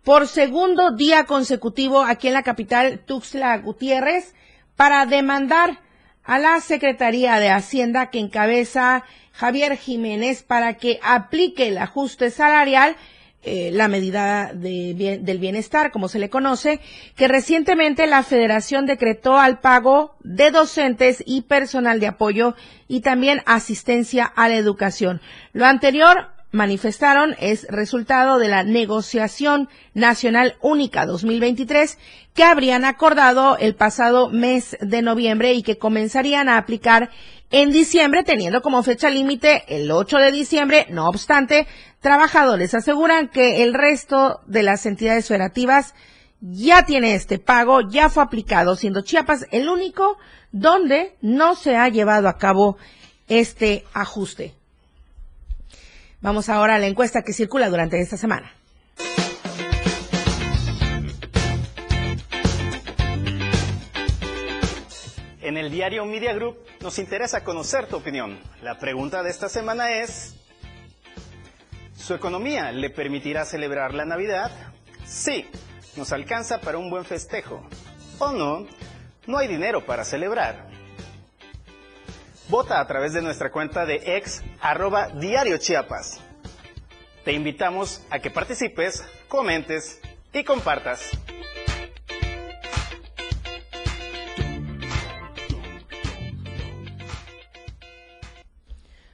por segundo día consecutivo aquí en la capital Tuxtla Gutiérrez para demandar a la Secretaría de Hacienda que encabeza Javier Jiménez para que aplique el ajuste salarial eh, la medida del bienestar, como se le conoce, que recientemente la Federación decretó al pago de docentes y personal de apoyo y también asistencia a la educación. Lo anterior manifestaron es resultado de la negociación nacional única 2023 que habrían acordado el pasado mes de noviembre y que comenzarían a aplicar en diciembre, teniendo como fecha límite el 8 de diciembre. No obstante, trabajadores aseguran que el resto de las entidades federativas ya tiene este pago, ya fue aplicado, siendo Chiapas el único donde no se ha llevado a cabo este ajuste. Vamos ahora a la encuesta que circula durante esta semana. En el diario Media Group nos interesa conocer tu opinión. La pregunta de esta semana es, ¿su economía le permitirá celebrar la Navidad? Sí, nos alcanza para un buen festejo. ¿O no? No hay dinero para celebrar. Vota a través de nuestra cuenta de ex arroba diario Chiapas. Te invitamos a que participes, comentes y compartas.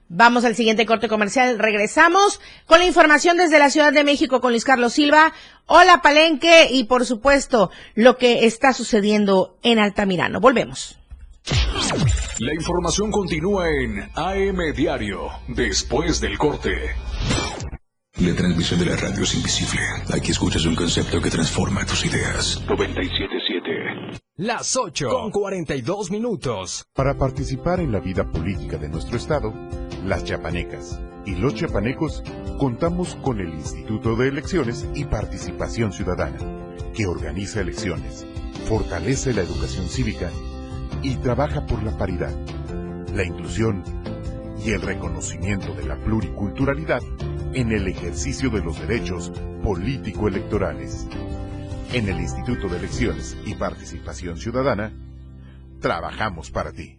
Vamos al siguiente corte comercial. Regresamos con la información desde la Ciudad de México con Luis Carlos Silva. Hola Palenque y por supuesto lo que está sucediendo en Altamirano. Volvemos. La información continúa en AM Diario, después del corte. La transmisión de la radio es invisible. Aquí escuchas un concepto que transforma tus ideas. 977. Las 8 con 42 minutos. Para participar en la vida política de nuestro estado, las chapanecas y los chapanecos contamos con el Instituto de Elecciones y Participación Ciudadana, que organiza elecciones, fortalece la educación cívica y trabaja por la paridad, la inclusión y el reconocimiento de la pluriculturalidad en el ejercicio de los derechos político-electorales. En el Instituto de Elecciones y Participación Ciudadana, trabajamos para ti.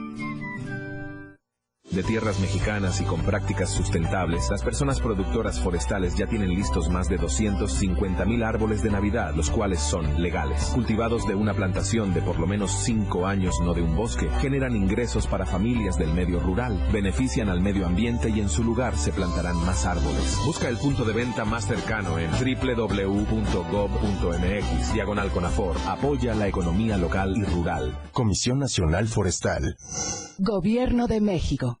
de tierras mexicanas y con prácticas sustentables, las personas productoras forestales ya tienen listos más de 250 mil árboles de Navidad, los cuales son legales. Cultivados de una plantación de por lo menos 5 años, no de un bosque, generan ingresos para familias del medio rural, benefician al medio ambiente y en su lugar se plantarán más árboles. Busca el punto de venta más cercano en www.gov.mx, diagonal Conafor. Apoya la economía local y rural. Comisión Nacional Forestal. Gobierno de México.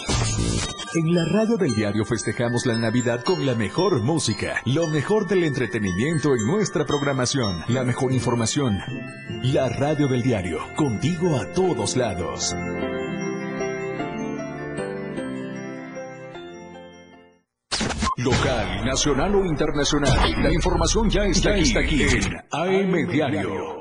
En la radio del diario festejamos la Navidad con la mejor música, lo mejor del entretenimiento en nuestra programación, la mejor información. La radio del diario, contigo a todos lados. Local, nacional o internacional, la información ya está, aquí, aquí en AM Diario.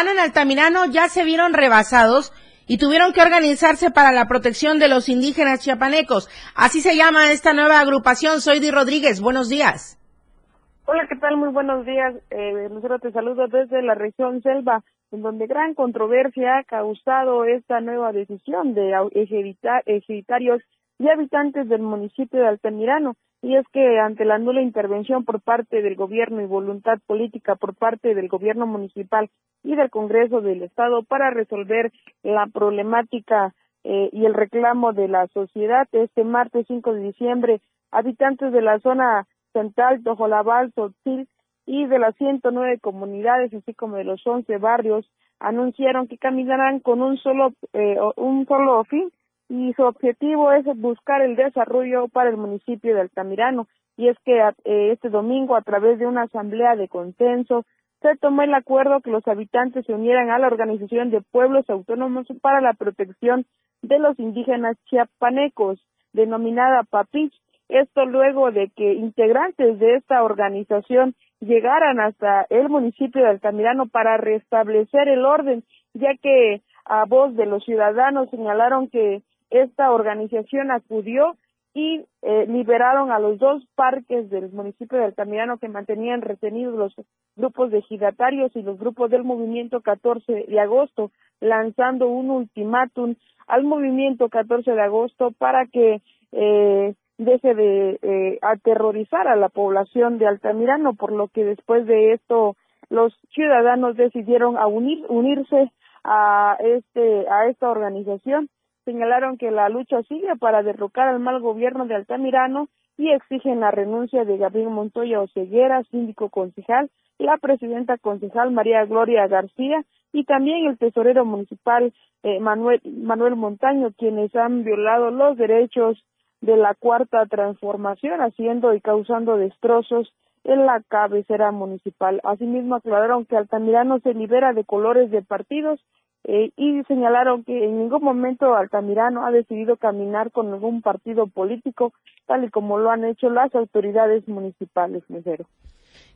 En Altamirano ya se vieron rebasados y tuvieron que organizarse para la protección de los indígenas chiapanecos. Así se llama esta nueva agrupación. Soy Di Rodríguez. Buenos días. Hola, ¿qué tal? Muy buenos días. Eh, nosotros te saludo desde la región Selva, en donde gran controversia ha causado esta nueva decisión de ejiditarios y habitantes del municipio de Altamirano y es que ante la nula intervención por parte del gobierno y voluntad política por parte del gobierno municipal y del Congreso del Estado para resolver la problemática eh, y el reclamo de la sociedad, este martes 5 de diciembre, habitantes de la zona central, Tojolabal, Sotil y de las 109 comunidades, así como de los 11 barrios, anunciaron que caminarán con un solo, eh, un solo fin, y su objetivo es buscar el desarrollo para el municipio de Altamirano. Y es que eh, este domingo, a través de una asamblea de consenso, se tomó el acuerdo que los habitantes se unieran a la Organización de Pueblos Autónomos para la Protección de los Indígenas Chiapanecos, denominada PAPICH. Esto luego de que integrantes de esta organización llegaran hasta el municipio de Altamirano para restablecer el orden, ya que a voz de los ciudadanos señalaron que esta organización acudió y eh, liberaron a los dos parques del municipio de Altamirano que mantenían retenidos los grupos de giratarios y los grupos del movimiento 14 de agosto, lanzando un ultimátum al movimiento 14 de agosto para que eh, deje de eh, aterrorizar a la población de Altamirano, por lo que después de esto los ciudadanos decidieron a unir, unirse a este a esta organización señalaron que la lucha sigue para derrocar al mal gobierno de Altamirano y exigen la renuncia de Gabriel Montoya Oceguera, síndico concejal, la presidenta concejal María Gloria García y también el tesorero municipal eh, Manuel, Manuel Montaño, quienes han violado los derechos de la cuarta transformación, haciendo y causando destrozos en la cabecera municipal. Asimismo, aclararon que Altamirano se libera de colores de partidos eh, y señalaron que en ningún momento Altamirano ha decidido caminar con algún partido político, tal y como lo han hecho las autoridades municipales, Mesero.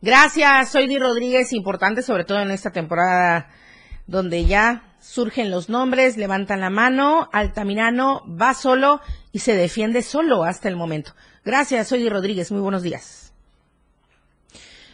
Gracias, soy Di Rodríguez, importante sobre todo en esta temporada donde ya surgen los nombres, levantan la mano, Altamirano va solo y se defiende solo hasta el momento. Gracias, soy Di Rodríguez, muy buenos días.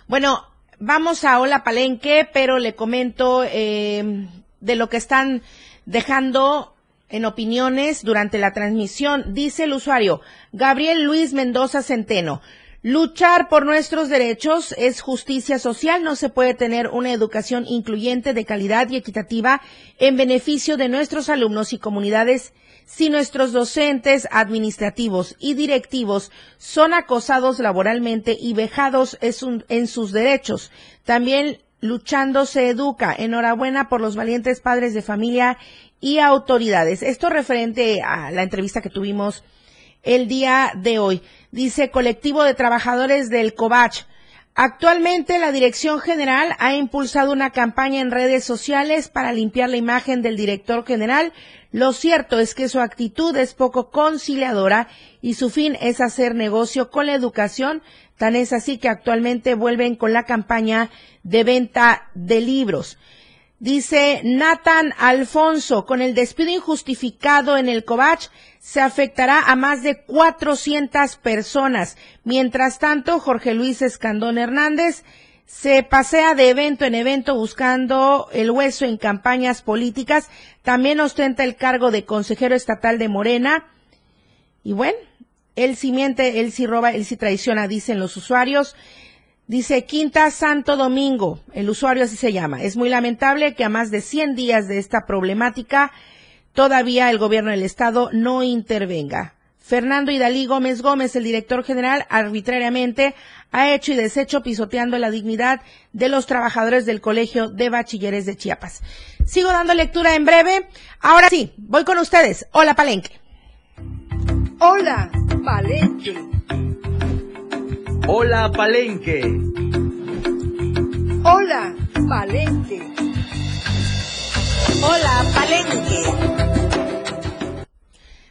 Bueno, vamos a Hola Palenque, pero le comento eh, de lo que están dejando en opiniones durante la transmisión. Dice el usuario Gabriel Luis Mendoza Centeno. Luchar por nuestros derechos es justicia social. No se puede tener una educación incluyente de calidad y equitativa en beneficio de nuestros alumnos y comunidades si nuestros docentes administrativos y directivos son acosados laboralmente y vejados en sus derechos. También luchando se educa. Enhorabuena por los valientes padres de familia y autoridades. Esto referente a la entrevista que tuvimos el día de hoy. Dice colectivo de trabajadores del COVACH. Actualmente la Dirección General ha impulsado una campaña en redes sociales para limpiar la imagen del director general. Lo cierto es que su actitud es poco conciliadora y su fin es hacer negocio con la educación. Tan es así que actualmente vuelven con la campaña de venta de libros. Dice Nathan Alfonso, con el despido injustificado en el Covach, se afectará a más de 400 personas. Mientras tanto, Jorge Luis Escandón Hernández se pasea de evento en evento buscando el hueso en campañas políticas. También ostenta el cargo de consejero estatal de Morena. Y bueno, él sí miente, él sí roba, él sí traiciona, dicen los usuarios. Dice Quinta Santo Domingo, el usuario así se llama. Es muy lamentable que a más de 100 días de esta problemática todavía el gobierno del estado no intervenga. Fernando Idalí Gómez Gómez, el director general, arbitrariamente ha hecho y deshecho pisoteando la dignidad de los trabajadores del Colegio de Bachilleres de Chiapas. Sigo dando lectura en breve. Ahora sí, voy con ustedes. Hola, Palenque. Hola, Palenque. Hola Palenque. Hola Palenque. Hola Palenque.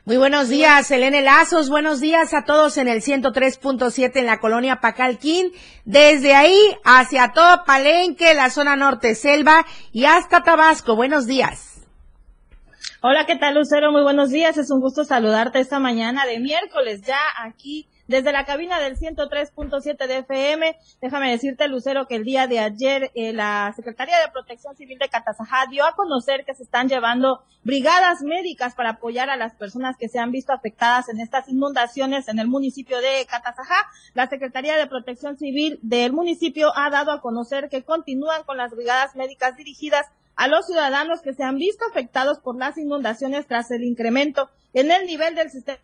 Muy buenos días, Elena Lazos. Buenos días a todos en el 103.7 en la colonia Pacalquín. Desde ahí hacia todo Palenque, la zona norte selva y hasta Tabasco. Buenos días. Hola, ¿qué tal, Lucero? Muy buenos días. Es un gusto saludarte esta mañana de miércoles ya aquí desde la cabina del 103.7 de FM, déjame decirte, Lucero, que el día de ayer eh, la Secretaría de Protección Civil de Catazajá dio a conocer que se están llevando brigadas médicas para apoyar a las personas que se han visto afectadas en estas inundaciones en el municipio de Catazajá. La Secretaría de Protección Civil del municipio ha dado a conocer que continúan con las brigadas médicas dirigidas a los ciudadanos que se han visto afectados por las inundaciones tras el incremento en el nivel del sistema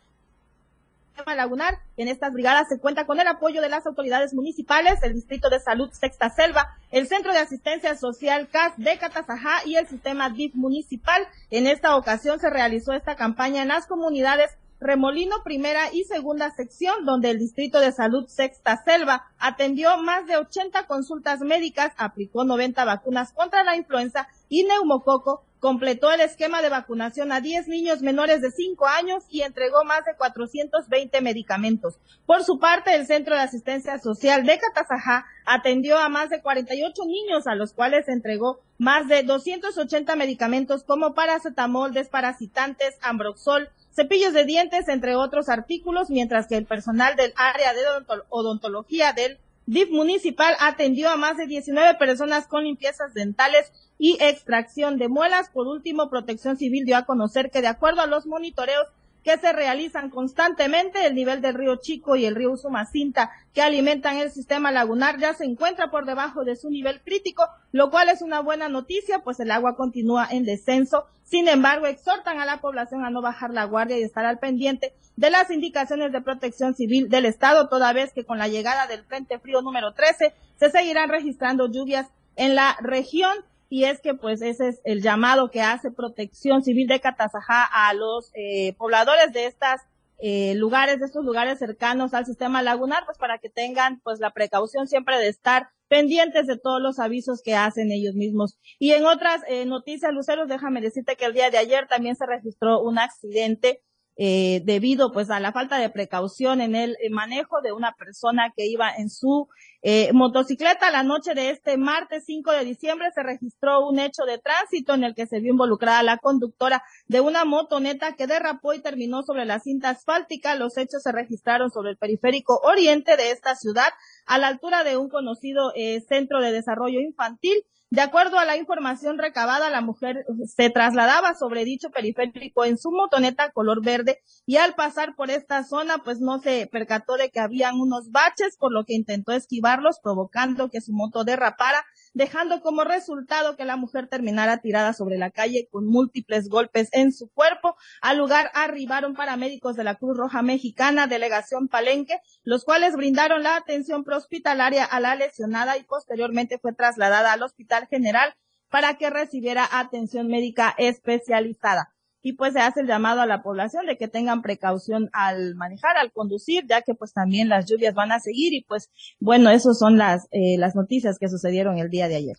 lagunar. En estas brigadas se cuenta con el apoyo de las autoridades municipales, el Distrito de Salud Sexta Selva, el Centro de Asistencia Social CAS de Catazajá y el sistema DIF municipal. En esta ocasión se realizó esta campaña en las comunidades Remolino primera y segunda sección, donde el Distrito de Salud Sexta Selva atendió más de 80 consultas médicas, aplicó 90 vacunas contra la influenza y neumococo, completó el esquema de vacunación a 10 niños menores de 5 años y entregó más de 420 medicamentos. Por su parte, el Centro de Asistencia Social de Catazajá atendió a más de 48 niños a los cuales entregó más de 280 medicamentos como paracetamol, desparasitantes, ambroxol, cepillos de dientes, entre otros artículos, mientras que el personal del área de odontología del DIF municipal atendió a más de 19 personas con limpiezas dentales y extracción de muelas. Por último, Protección Civil dio a conocer que de acuerdo a los monitoreos que se realizan constantemente, el nivel del río Chico y el río Usumacinta que alimentan el sistema lagunar ya se encuentra por debajo de su nivel crítico, lo cual es una buena noticia, pues el agua continúa en descenso. Sin embargo, exhortan a la población a no bajar la guardia y estar al pendiente de las indicaciones de protección civil del Estado, toda vez que con la llegada del Frente Frío número 13 se seguirán registrando lluvias en la región y es que pues ese es el llamado que hace Protección Civil de Catazajá a los eh, pobladores de estas eh, lugares, de estos lugares cercanos al sistema lagunar, pues para que tengan pues la precaución siempre de estar pendientes de todos los avisos que hacen ellos mismos. Y en otras eh, noticias, Luceros, déjame decirte que el día de ayer también se registró un accidente eh, debido pues a la falta de precaución en el manejo de una persona que iba en su eh, motocicleta. La noche de este martes 5 de diciembre se registró un hecho de tránsito en el que se vio involucrada la conductora de una motoneta que derrapó y terminó sobre la cinta asfáltica. Los hechos se registraron sobre el periférico oriente de esta ciudad a la altura de un conocido eh, centro de desarrollo infantil. De acuerdo a la información recabada, la mujer se trasladaba sobre dicho periférico en su motoneta color verde y al pasar por esta zona, pues no se percató de que habían unos baches, por lo que intentó esquivarlos, provocando que su moto derrapara dejando como resultado que la mujer terminara tirada sobre la calle con múltiples golpes en su cuerpo. Al lugar arribaron paramédicos de la Cruz Roja Mexicana, delegación Palenque, los cuales brindaron la atención prehospitalaria a la lesionada y posteriormente fue trasladada al Hospital General para que recibiera atención médica especializada y pues se hace el llamado a la población de que tengan precaución al manejar, al conducir, ya que pues también las lluvias van a seguir y pues bueno, esas son las, eh, las noticias que sucedieron el día de ayer.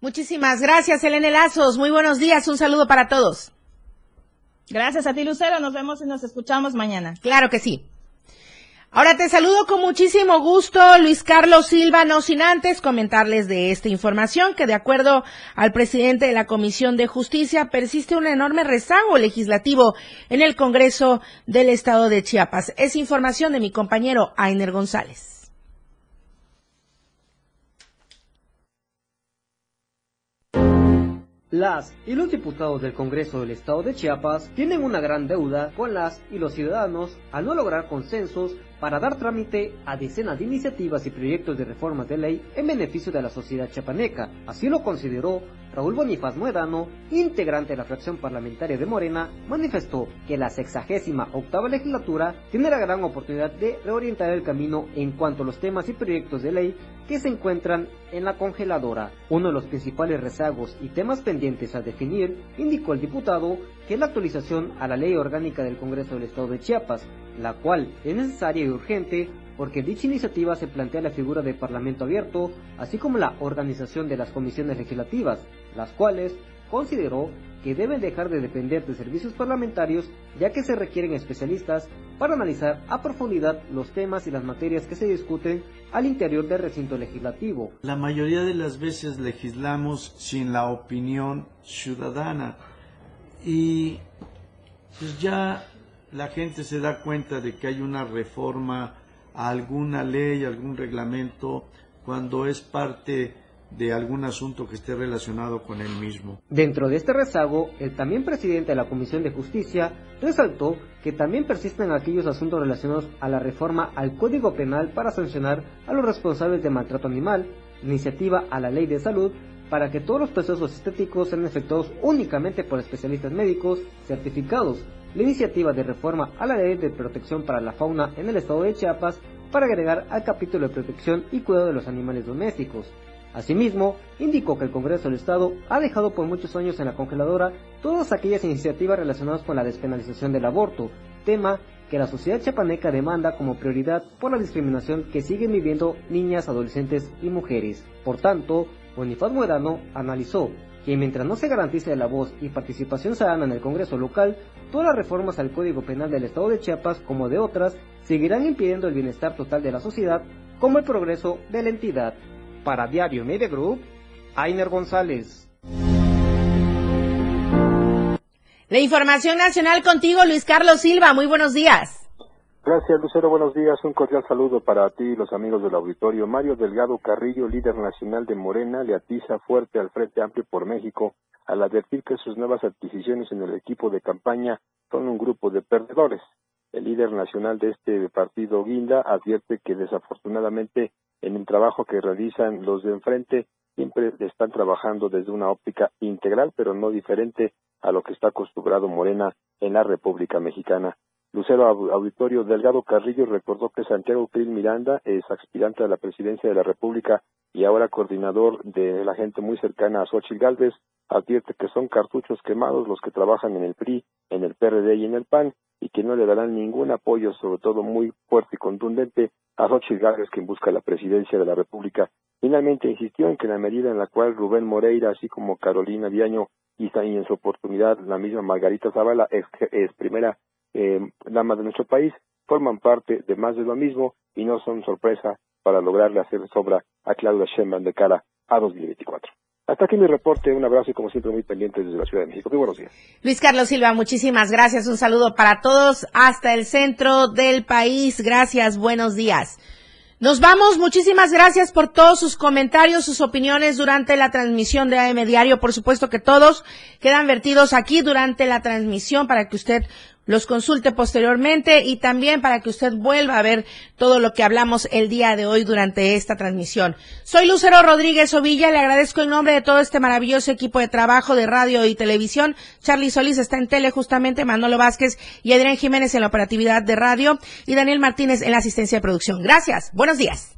Muchísimas gracias, Elena Lazos. Muy buenos días. Un saludo para todos. Gracias a ti, Lucero. Nos vemos y nos escuchamos mañana. Claro que sí. Ahora te saludo con muchísimo gusto, Luis Carlos Silva, no sin antes comentarles de esta información que de acuerdo al presidente de la Comisión de Justicia persiste un enorme rezago legislativo en el Congreso del Estado de Chiapas. Es información de mi compañero Ainer González. Las y los diputados del Congreso del Estado de Chiapas tienen una gran deuda con las y los ciudadanos al no lograr consensos para dar trámite a decenas de iniciativas y proyectos de reformas de ley en beneficio de la sociedad chiapaneca. Así lo consideró Raúl Bonifaz Muedano, integrante de la fracción parlamentaria de Morena, manifestó que la sexagésima octava legislatura tiene la gran oportunidad de reorientar el camino en cuanto a los temas y proyectos de ley que se encuentran en la congeladora. Uno de los principales rezagos y temas pendientes a definir, indicó el diputado, que la actualización a la ley orgánica del Congreso del Estado de Chiapas, la cual es necesaria y urgente porque dicha iniciativa se plantea la figura de Parlamento abierto, así como la organización de las comisiones legislativas, las cuales consideró que deben dejar de depender de servicios parlamentarios ya que se requieren especialistas para analizar a profundidad los temas y las materias que se discuten al interior del recinto legislativo. La mayoría de las veces legislamos sin la opinión ciudadana y pues ya la gente se da cuenta de que hay una reforma alguna ley, algún reglamento, cuando es parte de algún asunto que esté relacionado con él mismo. Dentro de este rezago, el también presidente de la Comisión de Justicia resaltó que también persisten aquellos asuntos relacionados a la reforma al Código Penal para sancionar a los responsables de maltrato animal, iniciativa a la Ley de Salud para que todos los procesos estéticos sean efectuados únicamente por especialistas médicos certificados, la iniciativa de reforma a la ley de protección para la fauna en el estado de Chiapas para agregar al capítulo de protección y cuidado de los animales domésticos. Asimismo, indicó que el Congreso del Estado ha dejado por muchos años en la congeladora todas aquellas iniciativas relacionadas con la despenalización del aborto, tema que la sociedad chiapaneca demanda como prioridad por la discriminación que siguen viviendo niñas, adolescentes y mujeres. Por tanto, Bonifaz Muerano analizó que mientras no se garantice la voz y participación ciudadana en el Congreso local, todas las reformas al Código Penal del Estado de Chiapas, como de otras, seguirán impidiendo el bienestar total de la sociedad, como el progreso de la entidad. Para Diario Media Group, Ainer González. La información nacional contigo, Luis Carlos Silva. Muy buenos días. Gracias, Lucero. Buenos días. Un cordial saludo para ti y los amigos del auditorio. Mario Delgado Carrillo, líder nacional de Morena, le atiza fuerte al Frente Amplio por México al advertir que sus nuevas adquisiciones en el equipo de campaña son un grupo de perdedores. El líder nacional de este partido, Guinda, advierte que desafortunadamente en el trabajo que realizan los de enfrente siempre están trabajando desde una óptica integral, pero no diferente a lo que está acostumbrado Morena en la República Mexicana. Lucero Auditorio Delgado Carrillo recordó que Santiago Krill Miranda es aspirante a la presidencia de la República y ahora coordinador de la gente muy cercana a Xochitl Galvez, advierte que son cartuchos quemados los que trabajan en el PRI, en el PRD y en el PAN y que no le darán ningún apoyo, sobre todo muy fuerte y contundente, a Xochitl Galvez, quien busca la presidencia de la República. Finalmente insistió en que la medida en la cual Rubén Moreira, así como Carolina Diaño y en su oportunidad la misma Margarita Zavala, es, es primera eh, damas de nuestro país forman parte de más de lo mismo y no son sorpresa para lograrle hacer sobra a Claudia Sheinbaum de cara a 2024. Hasta aquí mi reporte, un abrazo y como siempre muy pendiente desde la Ciudad de México. Muy buenos días. Luis Carlos Silva, muchísimas gracias. Un saludo para todos hasta el centro del país. Gracias, buenos días. Nos vamos, muchísimas gracias por todos sus comentarios, sus opiniones durante la transmisión de AM Diario. Por supuesto que todos quedan vertidos aquí durante la transmisión para que usted los consulte posteriormente y también para que usted vuelva a ver todo lo que hablamos el día de hoy durante esta transmisión. Soy Lucero Rodríguez Ovilla, le agradezco en nombre de todo este maravilloso equipo de trabajo de radio y televisión. Charlie Solís está en tele justamente, Manolo Vázquez y Adrián Jiménez en la operatividad de radio y Daniel Martínez en la asistencia de producción. Gracias, buenos días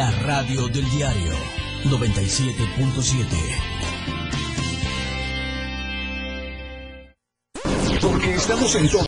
La radio del diario 97.7. Porque estamos en todo.